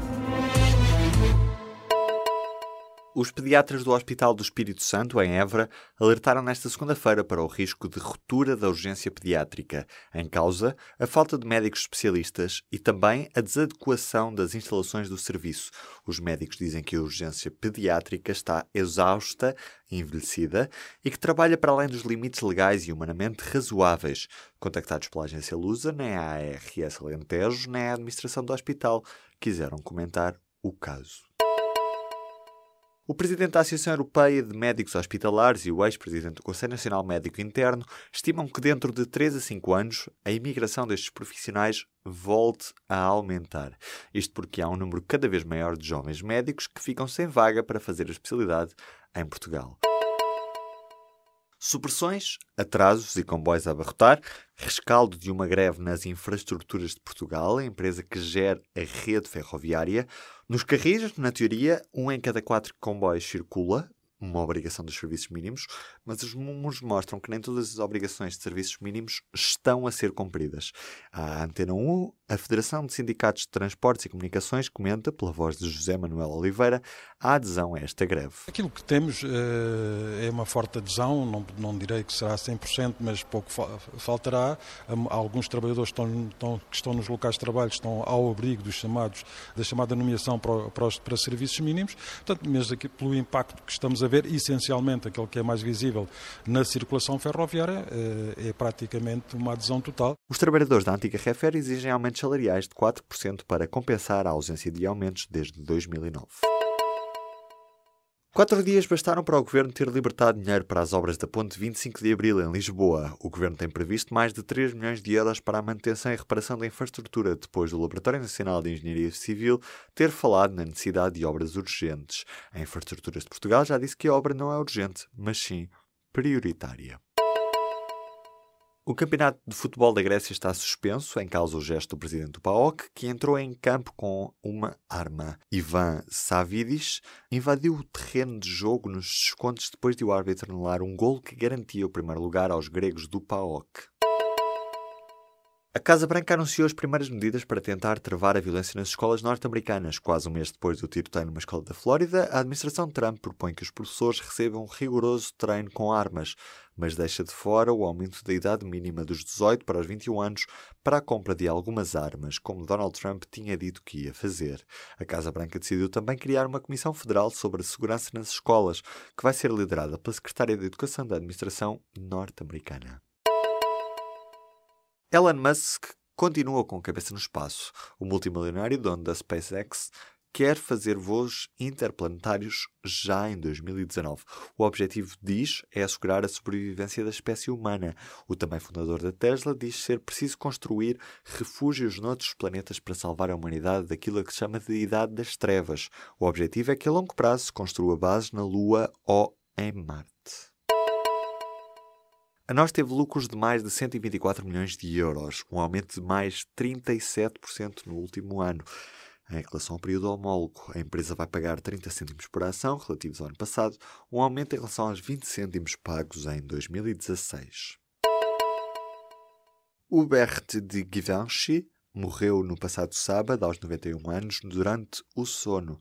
Bye. Os pediatras do Hospital do Espírito Santo, em Évora, alertaram nesta segunda-feira para o risco de ruptura da urgência pediátrica, em causa a falta de médicos especialistas e também a desadequação das instalações do serviço. Os médicos dizem que a urgência pediátrica está exausta, envelhecida e que trabalha para além dos limites legais e humanamente razoáveis. Contactados pela agência Lusa, nem a ARS Alentejo, nem a administração do hospital quiseram comentar o caso. O presidente da Associação Europeia de Médicos Hospitalares e o ex-presidente do Conselho Nacional Médico Interno estimam que dentro de 3 a 5 anos a imigração destes profissionais volte a aumentar. Isto porque há um número cada vez maior de jovens médicos que ficam sem vaga para fazer a especialidade em Portugal. Supressões, atrasos e comboios a abarrotar, rescaldo de uma greve nas infraestruturas de Portugal, a empresa que gera a rede ferroviária. Nos carris, na teoria, um em cada quatro comboios circula, uma obrigação dos serviços mínimos, mas os números mostram que nem todas as obrigações de serviços mínimos estão a ser cumpridas. A Antena 1, a Federação de Sindicatos de Transportes e Comunicações, comenta, pela voz de José Manuel Oliveira, a adesão a esta greve. Aquilo que temos uh, é uma forte adesão, não, não direi que será 100%, mas pouco fa faltará. Alguns trabalhadores estão, estão, que estão nos locais de trabalho estão ao abrigo dos chamados, da chamada nomeação para, para, para serviços mínimos, portanto, mesmo aqui, pelo impacto que estamos a ver, essencialmente aquele que é mais visível na circulação ferroviária, eh, é praticamente uma adesão total. Os trabalhadores da antiga Refer exigem aumentos salariais de 4% para compensar a ausência de aumentos desde 2009. Quatro dias bastaram para o Governo ter libertado dinheiro para as obras da Ponte 25 de Abril, em Lisboa. O Governo tem previsto mais de 3 milhões de euros para a manutenção e reparação da infraestrutura, depois do Laboratório Nacional de Engenharia Civil ter falado na necessidade de obras urgentes. A Infraestruturas de Portugal já disse que a obra não é urgente, mas sim prioritária. O campeonato de futebol da Grécia está suspenso, em causa o gesto do presidente do PAOK, que entrou em campo com uma arma. Ivan Savidis invadiu o terreno de jogo nos descontos depois de o árbitro anular um gol que garantia o primeiro lugar aos gregos do PAOK. A Casa Branca anunciou as primeiras medidas para tentar travar a violência nas escolas norte-americanas. Quase um mês depois do tiroteio numa escola da Flórida, a administração Trump propõe que os professores recebam um rigoroso treino com armas, mas deixa de fora o aumento da idade mínima dos 18 para os 21 anos para a compra de algumas armas, como Donald Trump tinha dito que ia fazer. A Casa Branca decidiu também criar uma comissão federal sobre a segurança nas escolas, que vai ser liderada pela Secretária de Educação da administração norte-americana. Elon Musk continua com a cabeça no espaço. O multimilionário dono da SpaceX quer fazer voos interplanetários já em 2019. O objetivo, diz, é assegurar a sobrevivência da espécie humana. O também fundador da Tesla diz ser preciso construir refúgios noutros planetas para salvar a humanidade daquilo que se chama de Idade das Trevas. O objetivo é que a longo prazo se construa bases na Lua ou em Marte. A nós teve lucros de mais de 124 milhões de euros, um aumento de mais 37% no último ano. Em relação ao período homólogo, a empresa vai pagar 30 cêntimos por ação, relativos ao ano passado, um aumento em relação aos 20 cêntimos pagos em 2016. Hubert de Givenchy morreu no passado sábado, aos 91 anos, durante o sono.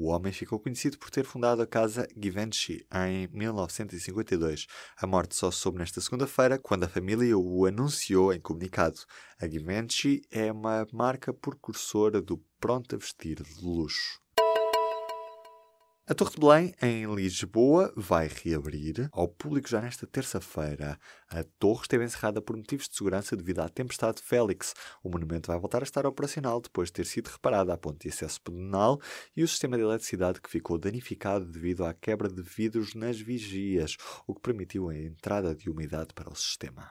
O homem ficou conhecido por ter fundado a casa Givenchy em 1952. A morte só soube nesta segunda-feira, quando a família o anunciou em comunicado. A Givenchy é uma marca precursora do pronto a vestir de luxo. A Torre de Belém, em Lisboa, vai reabrir ao público já nesta terça-feira. A torre esteve encerrada por motivos de segurança devido à tempestade Félix. O monumento vai voltar a estar operacional depois de ter sido reparada a ponte de acesso pedonal e o sistema de eletricidade que ficou danificado devido à quebra de vidros nas vigias, o que permitiu a entrada de umidade para o sistema.